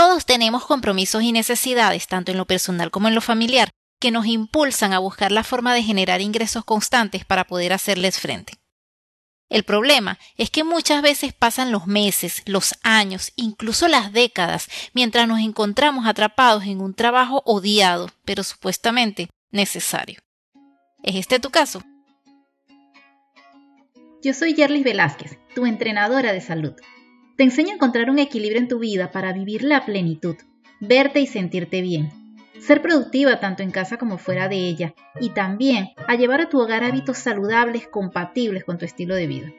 Todos tenemos compromisos y necesidades, tanto en lo personal como en lo familiar, que nos impulsan a buscar la forma de generar ingresos constantes para poder hacerles frente. El problema es que muchas veces pasan los meses, los años, incluso las décadas, mientras nos encontramos atrapados en un trabajo odiado, pero supuestamente necesario. ¿Es este tu caso? Yo soy Yerlis Velázquez, tu entrenadora de salud. Te enseño a encontrar un equilibrio en tu vida para vivir la plenitud, verte y sentirte bien, ser productiva tanto en casa como fuera de ella y también a llevar a tu hogar hábitos saludables compatibles con tu estilo de vida.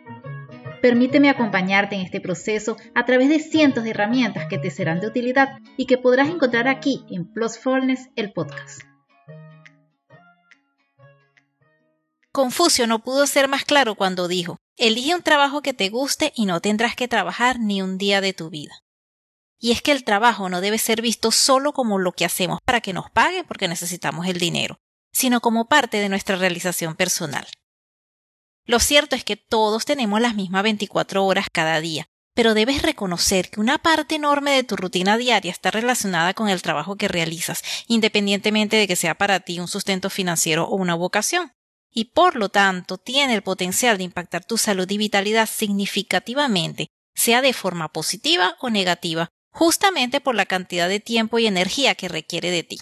Permíteme acompañarte en este proceso a través de cientos de herramientas que te serán de utilidad y que podrás encontrar aquí en Plusfulness, el podcast. Confucio no pudo ser más claro cuando dijo, elige un trabajo que te guste y no tendrás que trabajar ni un día de tu vida. Y es que el trabajo no debe ser visto solo como lo que hacemos para que nos paguen porque necesitamos el dinero, sino como parte de nuestra realización personal. Lo cierto es que todos tenemos las mismas 24 horas cada día, pero debes reconocer que una parte enorme de tu rutina diaria está relacionada con el trabajo que realizas, independientemente de que sea para ti un sustento financiero o una vocación. Y por lo tanto tiene el potencial de impactar tu salud y vitalidad significativamente, sea de forma positiva o negativa, justamente por la cantidad de tiempo y energía que requiere de ti.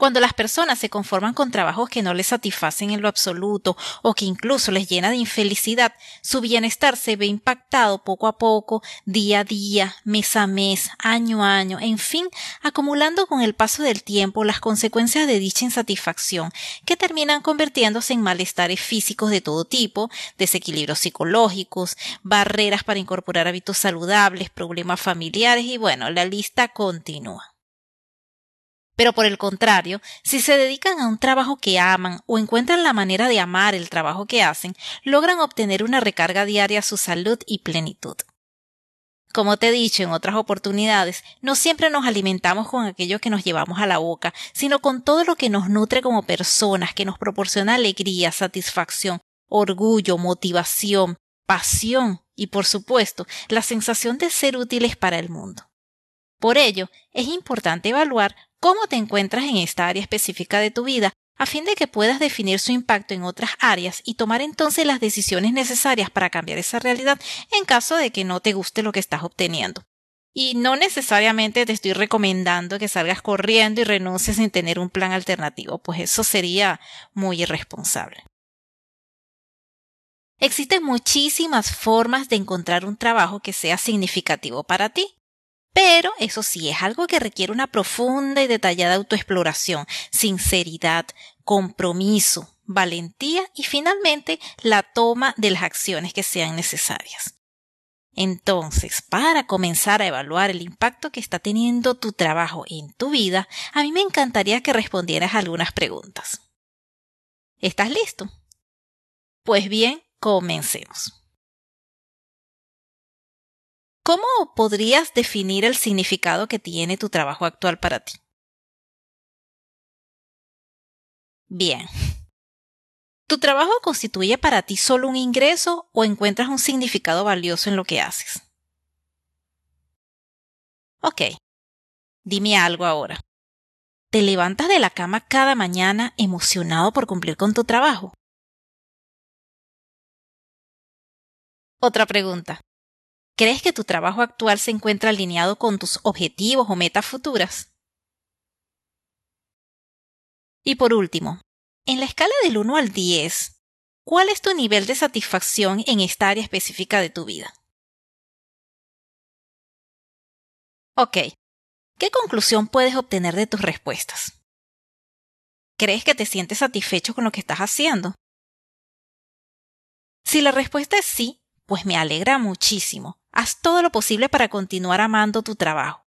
Cuando las personas se conforman con trabajos que no les satisfacen en lo absoluto o que incluso les llena de infelicidad, su bienestar se ve impactado poco a poco, día a día, mes a mes, año a año, en fin, acumulando con el paso del tiempo las consecuencias de dicha insatisfacción, que terminan convirtiéndose en malestares físicos de todo tipo, desequilibrios psicológicos, barreras para incorporar hábitos saludables, problemas familiares y bueno, la lista continúa. Pero por el contrario, si se dedican a un trabajo que aman o encuentran la manera de amar el trabajo que hacen, logran obtener una recarga diaria a su salud y plenitud. Como te he dicho en otras oportunidades, no siempre nos alimentamos con aquello que nos llevamos a la boca, sino con todo lo que nos nutre como personas, que nos proporciona alegría, satisfacción, orgullo, motivación, pasión y, por supuesto, la sensación de ser útiles para el mundo. Por ello, es importante evaluar cómo te encuentras en esta área específica de tu vida a fin de que puedas definir su impacto en otras áreas y tomar entonces las decisiones necesarias para cambiar esa realidad en caso de que no te guste lo que estás obteniendo. Y no necesariamente te estoy recomendando que salgas corriendo y renuncies sin tener un plan alternativo, pues eso sería muy irresponsable. Existen muchísimas formas de encontrar un trabajo que sea significativo para ti. Pero eso sí, es algo que requiere una profunda y detallada autoexploración, sinceridad, compromiso, valentía y finalmente la toma de las acciones que sean necesarias. Entonces, para comenzar a evaluar el impacto que está teniendo tu trabajo en tu vida, a mí me encantaría que respondieras algunas preguntas. ¿Estás listo? Pues bien, comencemos. ¿Cómo podrías definir el significado que tiene tu trabajo actual para ti? Bien. ¿Tu trabajo constituye para ti solo un ingreso o encuentras un significado valioso en lo que haces? Ok. Dime algo ahora. ¿Te levantas de la cama cada mañana emocionado por cumplir con tu trabajo? Otra pregunta. ¿Crees que tu trabajo actual se encuentra alineado con tus objetivos o metas futuras? Y por último, en la escala del 1 al 10, ¿cuál es tu nivel de satisfacción en esta área específica de tu vida? Ok, ¿qué conclusión puedes obtener de tus respuestas? ¿Crees que te sientes satisfecho con lo que estás haciendo? Si la respuesta es sí, pues me alegra muchísimo. Haz todo lo posible para continuar amando tu trabajo.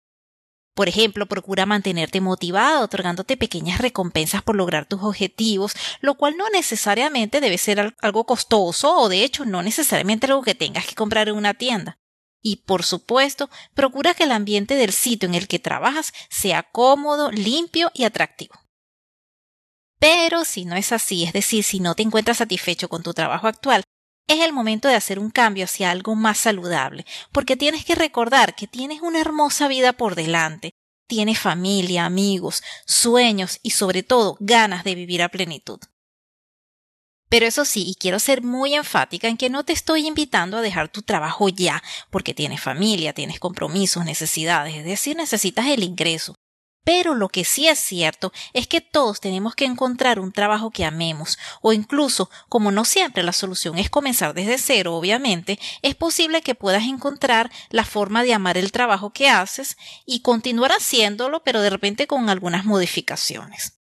Por ejemplo, procura mantenerte motivado, otorgándote pequeñas recompensas por lograr tus objetivos, lo cual no necesariamente debe ser algo costoso o de hecho no necesariamente algo que tengas que comprar en una tienda. Y por supuesto, procura que el ambiente del sitio en el que trabajas sea cómodo, limpio y atractivo. Pero si no es así, es decir, si no te encuentras satisfecho con tu trabajo actual, es el momento de hacer un cambio hacia algo más saludable, porque tienes que recordar que tienes una hermosa vida por delante, tienes familia, amigos, sueños y sobre todo ganas de vivir a plenitud. Pero eso sí, y quiero ser muy enfática en que no te estoy invitando a dejar tu trabajo ya, porque tienes familia, tienes compromisos, necesidades, es decir, necesitas el ingreso. Pero lo que sí es cierto es que todos tenemos que encontrar un trabajo que amemos, o incluso, como no siempre la solución es comenzar desde cero, obviamente, es posible que puedas encontrar la forma de amar el trabajo que haces y continuar haciéndolo, pero de repente con algunas modificaciones.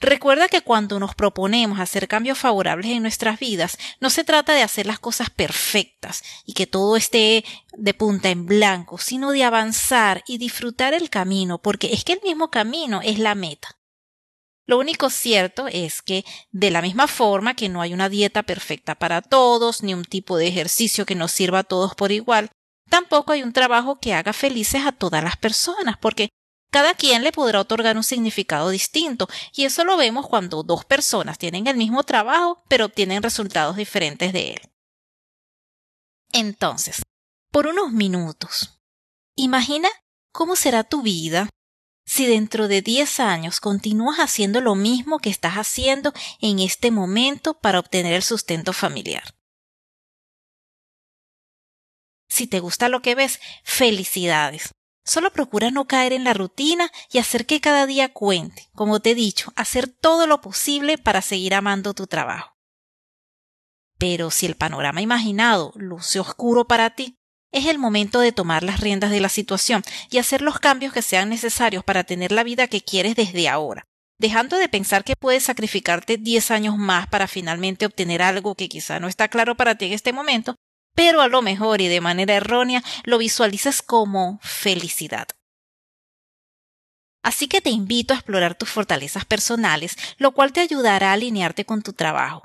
Recuerda que cuando nos proponemos hacer cambios favorables en nuestras vidas, no se trata de hacer las cosas perfectas y que todo esté de punta en blanco, sino de avanzar y disfrutar el camino, porque es que el mismo camino es la meta. Lo único cierto es que, de la misma forma que no hay una dieta perfecta para todos, ni un tipo de ejercicio que nos sirva a todos por igual, tampoco hay un trabajo que haga felices a todas las personas, porque cada quien le podrá otorgar un significado distinto, y eso lo vemos cuando dos personas tienen el mismo trabajo, pero obtienen resultados diferentes de él. Entonces, por unos minutos, imagina cómo será tu vida si dentro de 10 años continúas haciendo lo mismo que estás haciendo en este momento para obtener el sustento familiar. Si te gusta lo que ves, felicidades. Solo procura no caer en la rutina y hacer que cada día cuente. Como te he dicho, hacer todo lo posible para seguir amando tu trabajo. Pero si el panorama imaginado luce oscuro para ti, es el momento de tomar las riendas de la situación y hacer los cambios que sean necesarios para tener la vida que quieres desde ahora, dejando de pensar que puedes sacrificarte 10 años más para finalmente obtener algo que quizá no está claro para ti en este momento, pero a lo mejor y de manera errónea lo visualizas como felicidad. Así que te invito a explorar tus fortalezas personales, lo cual te ayudará a alinearte con tu trabajo.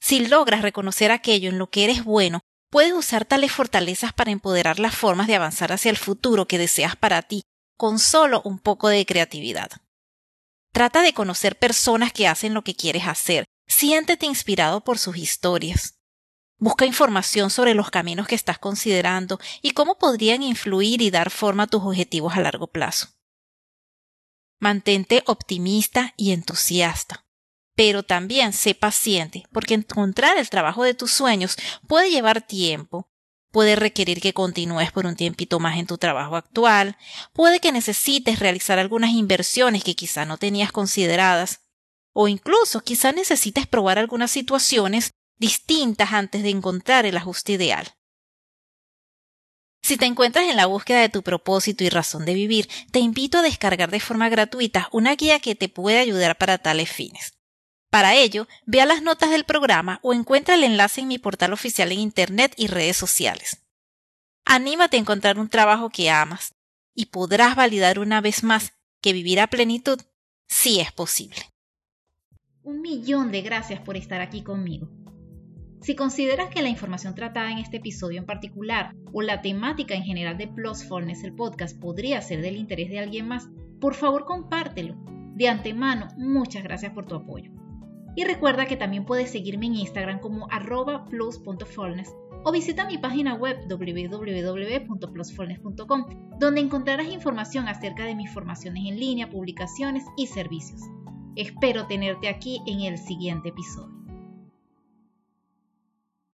Si logras reconocer aquello en lo que eres bueno, puedes usar tales fortalezas para empoderar las formas de avanzar hacia el futuro que deseas para ti, con solo un poco de creatividad. Trata de conocer personas que hacen lo que quieres hacer. Siéntete inspirado por sus historias. Busca información sobre los caminos que estás considerando y cómo podrían influir y dar forma a tus objetivos a largo plazo. Mantente optimista y entusiasta. Pero también sé paciente, porque encontrar el trabajo de tus sueños puede llevar tiempo, puede requerir que continúes por un tiempito más en tu trabajo actual, puede que necesites realizar algunas inversiones que quizá no tenías consideradas, o incluso quizá necesites probar algunas situaciones distintas antes de encontrar el ajuste ideal. Si te encuentras en la búsqueda de tu propósito y razón de vivir, te invito a descargar de forma gratuita una guía que te puede ayudar para tales fines. Para ello, ve a las notas del programa o encuentra el enlace en mi portal oficial en Internet y redes sociales. Anímate a encontrar un trabajo que amas y podrás validar una vez más que vivir a plenitud sí es posible. Un millón de gracias por estar aquí conmigo. Si consideras que la información tratada en este episodio en particular o la temática en general de Plusfulness, el podcast, podría ser del interés de alguien más, por favor compártelo. De antemano, muchas gracias por tu apoyo. Y recuerda que también puedes seguirme en Instagram como arroba plus.fulness o visita mi página web www.plusfulness.com, donde encontrarás información acerca de mis formaciones en línea, publicaciones y servicios. Espero tenerte aquí en el siguiente episodio.